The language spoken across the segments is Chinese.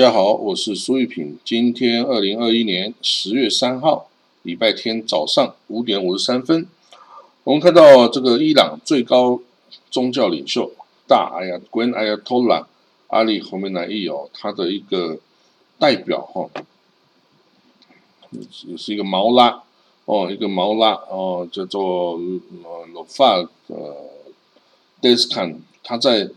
大家好，我是苏玉平。今天二零二一年十月三号，礼拜天早上五点五十三分，我们看到这个伊朗最高宗教领袖大哎呀 Grand Ayatollah 阿里侯梅乃伊哦，他的一个代表哈，也是一个毛拉哦，一个毛拉哦，叫做呃罗法呃 Deskan，他在。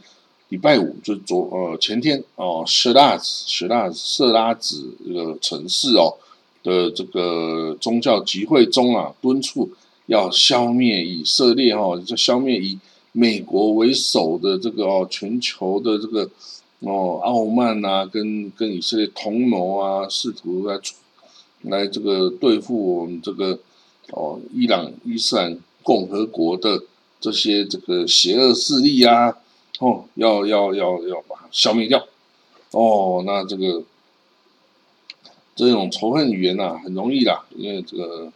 礼拜五就昨呃前天哦，舍拉子舍拉色拉子这个城市哦的这个宗教集会中啊，敦促要消灭以色列哈，就消灭以美国为首的这个哦全球的这个哦傲慢呐，跟跟以色列同谋啊，试图来来这个对付我们这个哦伊朗伊斯兰共和国的这些这个邪恶势力啊。哦，要要要要把它消灭掉。哦，那这个这种仇恨语言呐，很容易啦，因为这个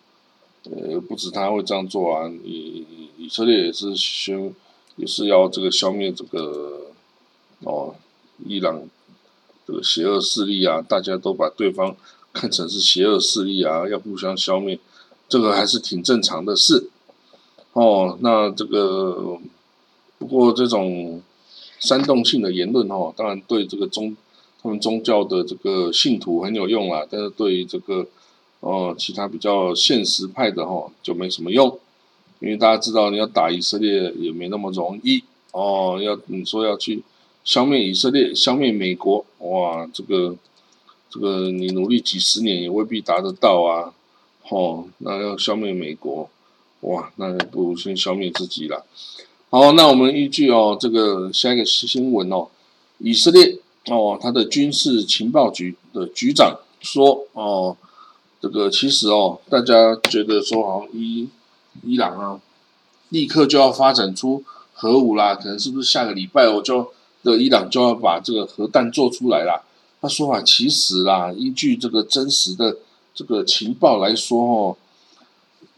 呃，不止他会这样做啊，以以色列也是宣，也是要这个消灭这个哦，伊朗这个邪恶势力啊，大家都把对方 看成是邪恶势力啊，要互相消灭，这个还是挺正常的事。哦，那这个不过这种。煽动性的言论哈，当然对这个宗他们宗教的这个信徒很有用啦，但是对于这个哦其他比较现实派的哈就没什么用，因为大家知道你要打以色列也没那么容易哦，要你说要去消灭以色列、消灭美国，哇，这个这个你努力几十年也未必达得到啊，哦，那要消灭美国，哇，那不如先消灭自己了。好，那我们依据哦，这个下一个新闻哦，以色列哦，他的军事情报局的局长说哦，这个其实哦，大家觉得说哦，伊伊朗啊，立刻就要发展出核武啦，可能是不是下个礼拜我就的伊朗就要把这个核弹做出来啦？他说啊，其实啦，依据这个真实的这个情报来说哦。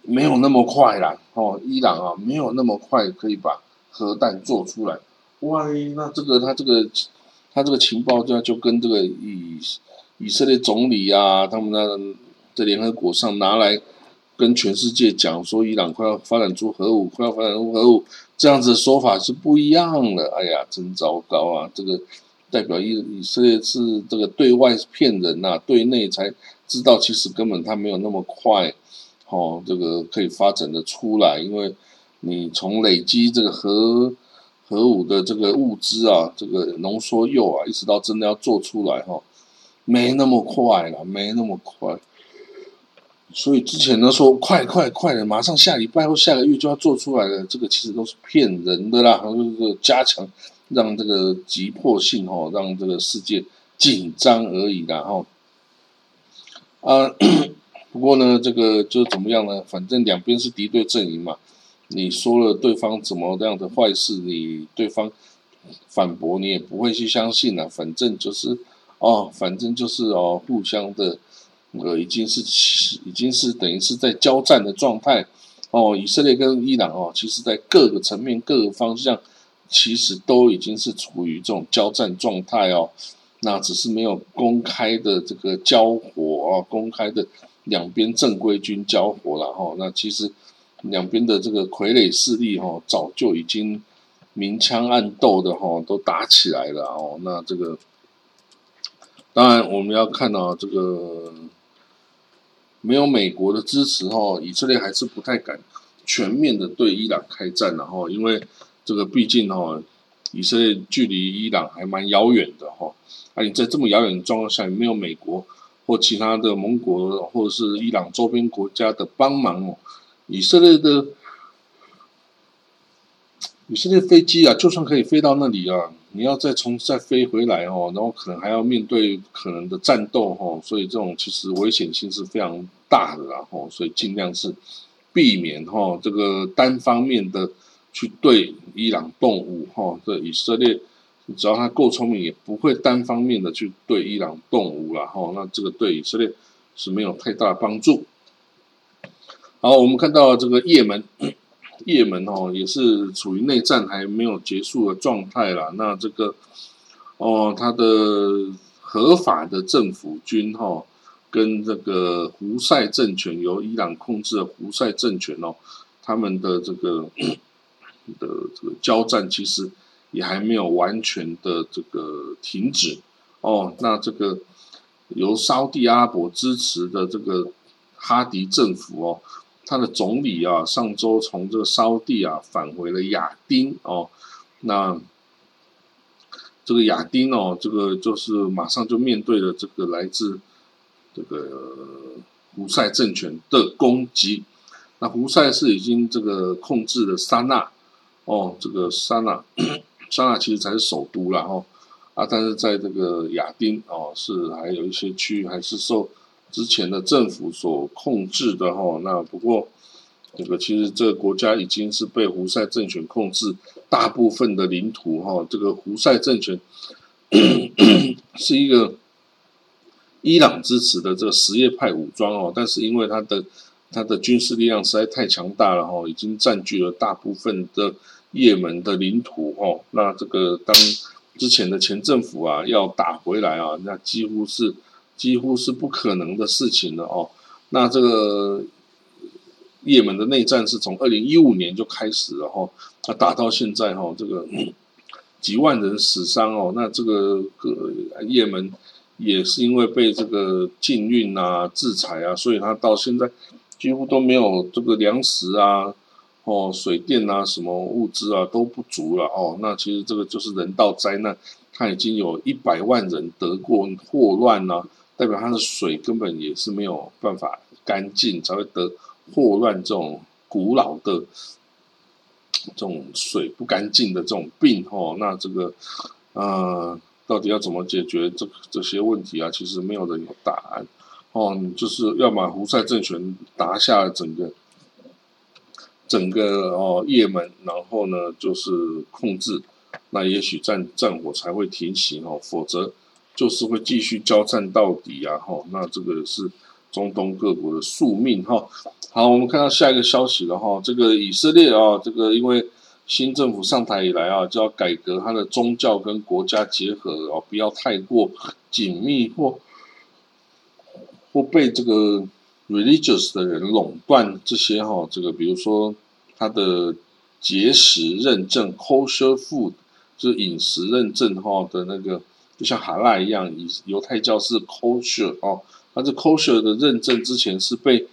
没有那么快啦，哦，伊朗啊，没有那么快可以把核弹做出来。哇，那这个他这个他这个情报就就跟这个以以色列总理啊，他们那在联合国上拿来跟全世界讲说，伊朗快要发展出核武，快要发展出核武，这样子的说法是不一样的。哎呀，真糟糕啊！这个代表以以色列是这个对外骗人呐，对内才知道其实根本他没有那么快。哦，这个可以发展的出来，因为你从累积这个核核武的这个物资啊，这个浓缩铀啊，一直到真的要做出来哈，没那么快了，没那么快。所以之前呢说快快快的，马上下礼拜或下个月就要做出来的，这个其实都是骗人的啦，就是加强让这个急迫性哦，让这个世界紧张而已啦哈。啊。不过呢，这个就怎么样呢？反正两边是敌对阵营嘛。你说了对方怎么样的坏事，你对方反驳你也不会去相信了。反正就是哦，反正就是哦，互相的呃，已经是已经是等于是在交战的状态哦。以色列跟伊朗哦，其实在各个层面、各个方向，其实都已经是处于这种交战状态哦。那只是没有公开的这个交火啊，公开的。两边正规军交火了哈，那其实两边的这个傀儡势力哈，早就已经明枪暗斗的哈，都打起来了哦。那这个当然我们要看到这个没有美国的支持哈，以色列还是不太敢全面的对伊朗开战然后，因为这个毕竟哈，以色列距离伊朗还蛮遥远的哈，而你在这么遥远的状况下，没有美国。或其他的盟国，或者是伊朗周边国家的帮忙哦，以色列的以色列飞机啊，就算可以飞到那里啊，你要再从再飞回来哦，然后可能还要面对可能的战斗哦，所以这种其实危险性是非常大的啦哦，所以尽量是避免哈这个单方面的去对伊朗动武哈，这以色列。只要他够聪明，也不会单方面的去对伊朗动武了哈。那这个对以色列是没有太大帮助。好，我们看到这个也门，也门哦也是处于内战还没有结束的状态了。那这个哦，他的合法的政府军哈，跟这个胡塞政权由伊朗控制的胡塞政权哦，他们的这个 的这个交战其实也还没有完全的这个停止哦。那这个由沙地阿拉伯支持的这个哈迪政府哦，他的总理啊，上周从这个沙地啊返回了亚丁哦，那。这个亚丁哦，这个就是马上就面对了这个来自这个胡塞政权的攻击。那胡塞是已经这个控制了沙那哦，这个沙那沙那其实才是首都了哈啊，但是在这个亚丁哦，是还有一些区域还是受之前的政府所控制的哈。那不过。这个其实这个国家已经是被胡塞政权控制大部分的领土哈。这个胡塞政权 是一个伊朗支持的这个什叶派武装哦，但是因为它的它的军事力量实在太强大了哈，已经占据了大部分的也门的领土哦。那这个当之前的前政府啊要打回来啊，那几乎是几乎是不可能的事情了哦。那这个。也门的内战是从二零一五年就开始了哈，那打到现在哈，这个 几万人死伤哦，那这个个也门也是因为被这个禁运啊、制裁啊，所以他到现在几乎都没有这个粮食啊、哦水电啊、什么物资啊都不足了哦。那其实这个就是人道灾难，他已经有一百万人得过霍乱呢，代表他的水根本也是没有办法干净，才会得。霍乱这种古老的这种水不干净的这种病哦，那这个呃，到底要怎么解决这这些问题啊？其实没有人有答案哦。就是要把胡塞政权拿下整个整个哦也门，然后呢就是控制，那也许战战火才会停息哦，否则就是会继续交战到底啊！哈，那这个是中东各国的宿命哈。好，我们看到下一个消息了哈。这个以色列啊，这个因为新政府上台以来啊，就要改革它的宗教跟国家结合哦，不要太过紧密或或被这个 religious 的人垄断这些哈。这个比如说它的节食认证 kosher food 就是饮食认证哈的那个，就像哈拉一样，以犹太教是 kosher 哦，它这 kosher 的认证之前是被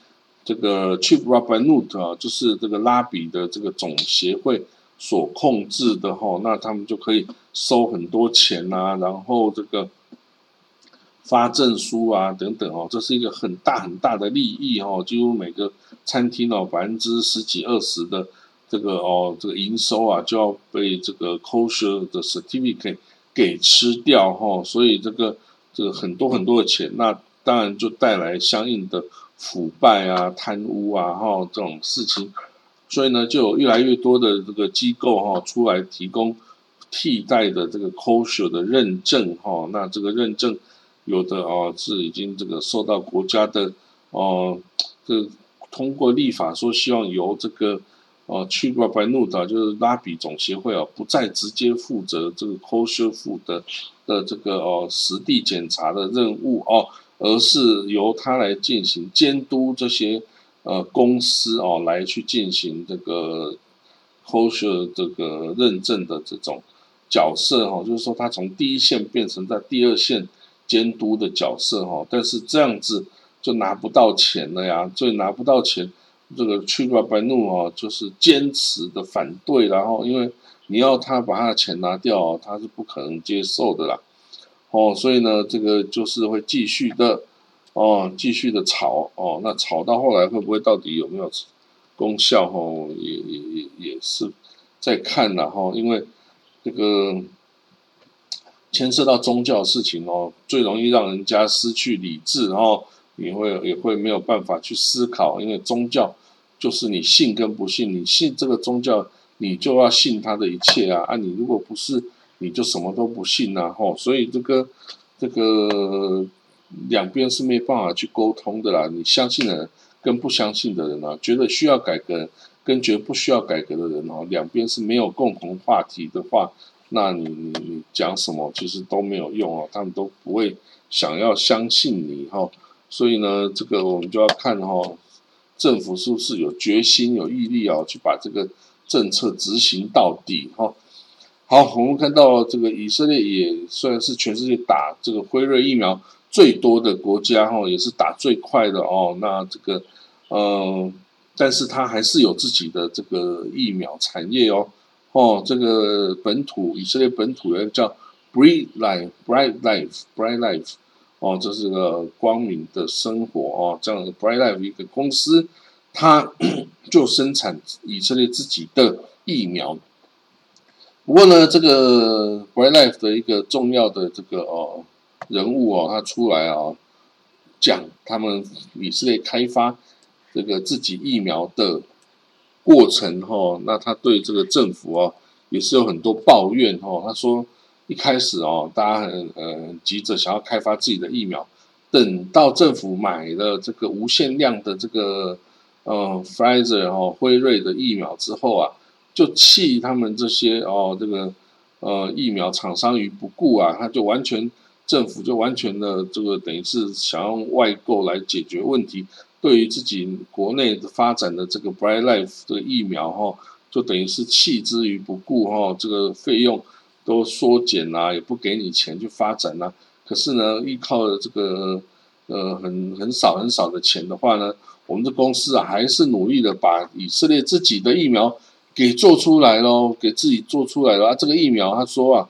这个 Chief Rabbanut 啊，就是这个拉比的这个总协会所控制的哈，那他们就可以收很多钱啊，然后这个发证书啊等等哦，这是一个很大很大的利益哦，几乎每个餐厅哦百分之十几二十的这个哦这个营收啊就要被这个 Kosher 的 Certificate 给吃掉哈，所以这个这个很多很多的钱，那当然就带来相应的。腐败啊、贪污啊，哈，这种事情，所以呢，就有越来越多的这个机构哈出来提供替代的这个 kosher 的认证哈。那这个认证有的哦是已经这个受到国家的哦，这通过立法说希望由这个哦去巴白怒的，就是拉比总协会哦，不再直接负责这个 c o s h f 的的这个哦实地检查的任务哦。而是由他来进行监督这些呃公司哦，来去进行这个 c o s h 这个认证的这种角色哈，就是说他从第一线变成在第二线监督的角色哈，但是这样子就拿不到钱了呀，所以拿不到钱，这个去吧白怒哦，就是坚持的反对，然后因为你要他把他的钱拿掉，他是不可能接受的啦。哦，所以呢，这个就是会继续的，哦，继续的炒，哦，那炒到后来会不会到底有没有功效？哦，也也也也是在看了哈，因为这个牵涉到宗教的事情哦，最容易让人家失去理智，然后也会也会没有办法去思考，因为宗教就是你信跟不信，你信这个宗教，你就要信他的一切啊，啊，你如果不是。你就什么都不信呐，吼，所以这个这个两边是没办法去沟通的啦。你相信的人跟不相信的人啊，觉得需要改革，跟觉得不需要改革的人哦，两边是没有共同话题的话，那你你你讲什么其实都没有用哦，他们都不会想要相信你哈。所以呢，这个我们就要看哈，政府是不是有决心、有毅力啊，去把这个政策执行到底哈。好，我们看到这个以色列也虽然是全世界打这个辉瑞疫苗最多的国家哈，也是打最快的哦。那这个，嗯，但是它还是有自己的这个疫苗产业哦。哦，这个本土以色列本土人叫 Bright Life，Bright Life，Bright Life。哦，这是个光明的生活哦，这样的 Bright Life 一个公司，它 就生产以色列自己的疫苗。不过呢，这个 Bright Life 的一个重要的这个哦人物哦，他出来啊讲他们以色列开发这个自己疫苗的过程哈，那他对这个政府哦也是有很多抱怨哦。他说一开始哦，大家很呃急着想要开发自己的疫苗，等到政府买了这个无限量的这个呃 Pfizer 哦辉瑞的疫苗之后啊。就弃他们这些哦，这个呃疫苗厂商于不顾啊，他就完全政府就完全的这个等于是想用外购来解决问题，对于自己国内的发展的这个 Bright Life 的疫苗哈，就等于是弃之于不顾哈，这个费用都缩减啦，也不给你钱去发展啦。可是呢，依靠的这个呃很很少很少的钱的话呢，我们的公司啊还是努力的把以色列自己的疫苗。给做出来咯，给自己做出来了啊！这个疫苗，他说啊，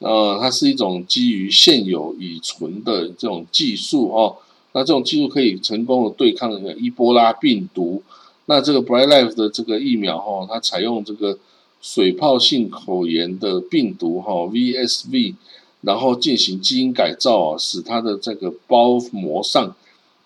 呃，它是一种基于现有已存的这种技术哦。那这种技术可以成功的对抗伊波拉病毒。那这个 Bright Life 的这个疫苗哈，它采用这个水泡性口炎的病毒哈 VSV，然后进行基因改造啊，使它的这个包膜上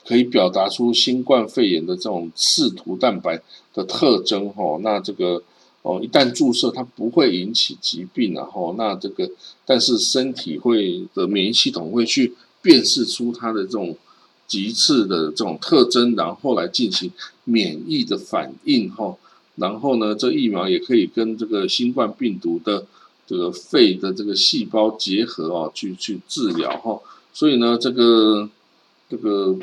可以表达出新冠肺炎的这种刺突蛋白的特征哈。那这个。哦，一旦注射，它不会引起疾病，然后那这个，但是身体会的免疫系统会去辨识出它的这种极次的这种特征，然后来进行免疫的反应，哈，然后呢，这疫苗也可以跟这个新冠病毒的这个肺的这个细胞结合哦，去去治疗，哈，所以呢，这个这个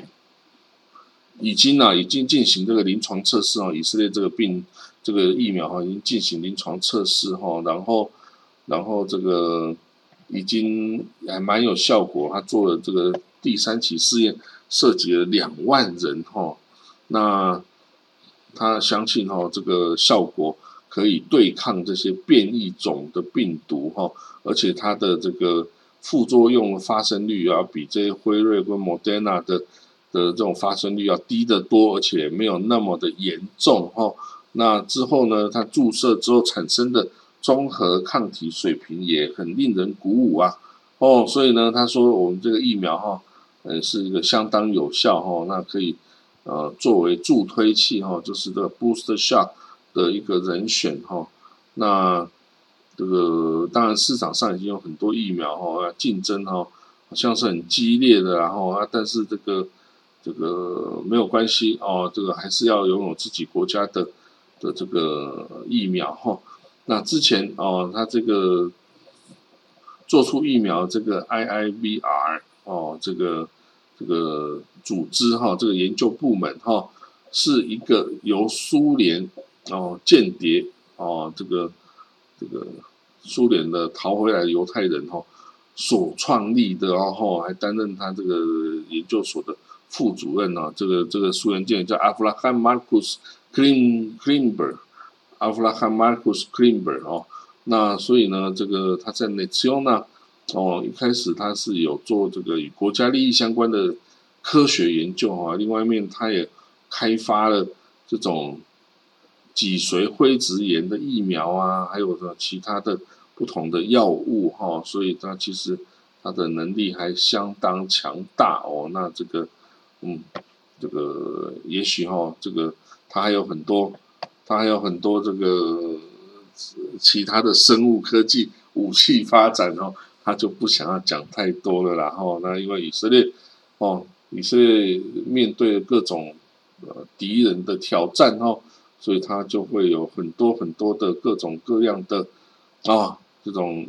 已经啊，已经进行这个临床测试啊，以色列这个病。这个疫苗哈已经进行临床测试哈，然后，然后这个已经还蛮有效果，他做了这个第三期试验，涉及了两万人哈，那他相信哈这个效果可以对抗这些变异种的病毒哈，而且它的这个副作用发生率要比这些辉瑞跟 Moderna 的的这种发生率要低得多，而且没有那么的严重哈。那之后呢？它注射之后产生的综合抗体水平也很令人鼓舞啊！哦，所以呢，他说我们这个疫苗哈，嗯，是一个相当有效哈，那可以呃作为助推器哈，就是这个 boost shot 的一个人选哈。那这个当然市场上已经有很多疫苗哈，竞争哈好像是很激烈的，然后啊，但是这个这个没有关系哦，这个还是要拥有自己国家的。的这个疫苗哈，那之前哦，他这个做出疫苗这个 IIVR 哦，这个这个组织哈，这个研究部门哈，是一个由苏联哦间谍哦，这个这个苏联的逃回来的犹太人哈所创立的，然后还担任他这个研究所的副主任呢。这个这个苏联间谍叫阿弗拉罕·马库斯。Klim Klimber，阿弗拉罕·马库斯·克林伯哦，那所以呢，这个他在内丘呢，哦，一开始他是有做这个与国家利益相关的科学研究啊，另外一面他也开发了这种脊髓灰质炎的疫苗啊，还有呢其他的不同的药物哈，所以他其实他的能力还相当强大哦，那这个嗯，这个也许哈，这个。它还有很多，它还有很多这个其他的生物科技武器发展哦，他就不想要讲太多了。然后那因为以色列哦，以色列面对各种呃敌人的挑战哦，所以他就会有很多很多的各种各样的啊这种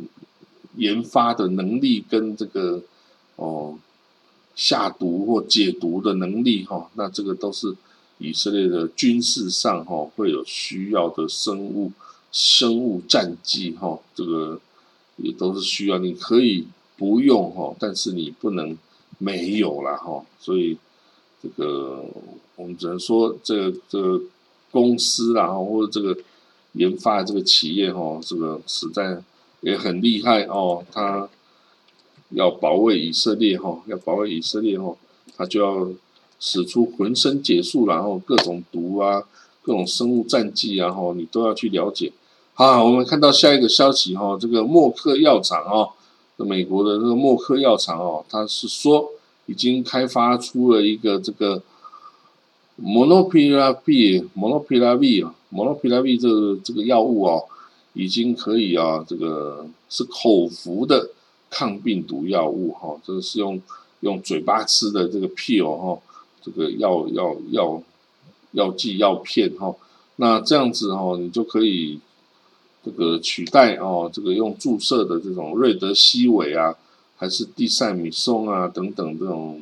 研发的能力跟这个哦下毒或解毒的能力哈，那这个都是以色列的军事上哈会有需要的生物生物战剂哈，这个也都是需要，你可以不用哈，但是你不能没有了哈，所以这个我们只能说这个这个公司啦，或者这个研发的这个企业哈，这个实在也很厉害哦，他。要保卫以色列哈，要保卫以色列哈，他就要使出浑身解数，然后各种毒啊，各种生物战剂啊，哈，你都要去了解。好，我们看到下一个消息哈，这个默克药厂哦，美国的这个默克药厂哦，它是说已经开发出了一个这个 m o n o p i r a v i m o n o p i r a v i 啊 m o n o p i r a v i 这个这个药物哦，已经可以啊，这个是口服的。抗病毒药物哈，这个是用用嘴巴吃的这个 pill 哈，这个药药药药剂药片哈，那这样子哈，你就可以这个取代哦，这个用注射的这种瑞德西韦啊，还是地塞米松啊等等这种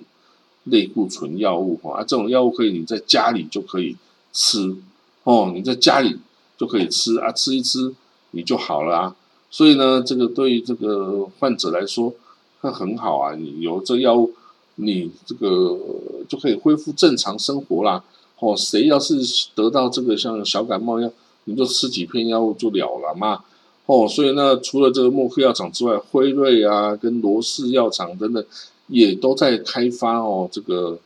类固醇药物哈，啊，这种药物可以你在家里就可以吃哦，你在家里就可以吃啊，吃一吃你就好了。所以呢，这个对于这个患者来说，那很好啊。你有这药物，你这个就可以恢复正常生活啦。哦，谁要是得到这个像小感冒一样，你就吃几片药物就了了嘛。哦，所以呢，除了这个默克药厂之外，辉瑞啊，跟罗氏药厂等等，也都在开发哦，这个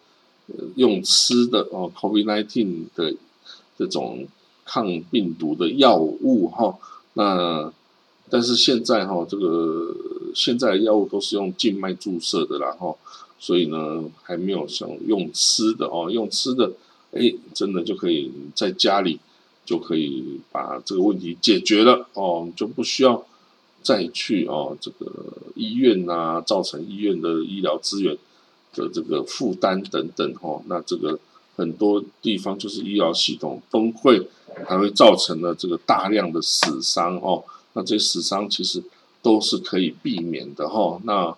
用吃的哦，COVID-19 的这种抗病毒的药物哈。那但是现在哈，这个现在的药物都是用静脉注射的啦哈，所以呢还没有像用吃的哦，用吃的，哎，真的就可以在家里就可以把这个问题解决了哦，就不需要再去哦这个医院呐，造成医院的医疗资源的这个负担等等哈，那这个很多地方就是医疗系统崩溃，还会造成了这个大量的死伤哦。那这些死伤其实都是可以避免的哈。那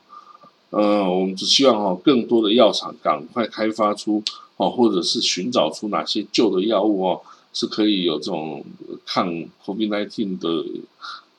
呃，我们只希望哈，更多的药厂赶快开发出哦，或者是寻找出哪些旧的药物哦，是可以有这种抗 COVID-19 的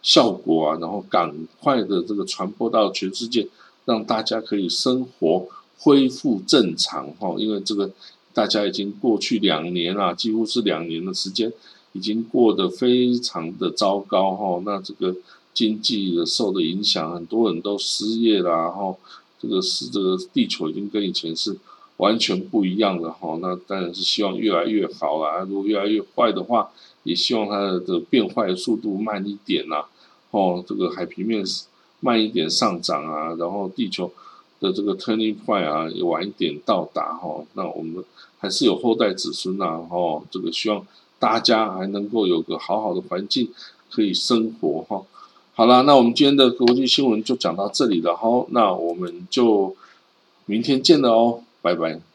效果啊，然后赶快的这个传播到全世界，让大家可以生活恢复正常哈。因为这个大家已经过去两年了，几乎是两年的时间。已经过得非常的糟糕哈，那这个经济的受的影响，很多人都失业啦哈，这个是这个地球已经跟以前是完全不一样的哈，那当然是希望越来越好啦，如果越来越坏的话，也希望它的变坏的速度慢一点呐，哦，这个海平面慢一点上涨啊，然后地球的这个 turning point 啊也晚一点到达哈，那我们还是有后代子孙呐，哦，这个希望。大家还能够有个好好的环境可以生活哈。好了，那我们今天的国际新闻就讲到这里了哈。那我们就明天见了哦，拜拜。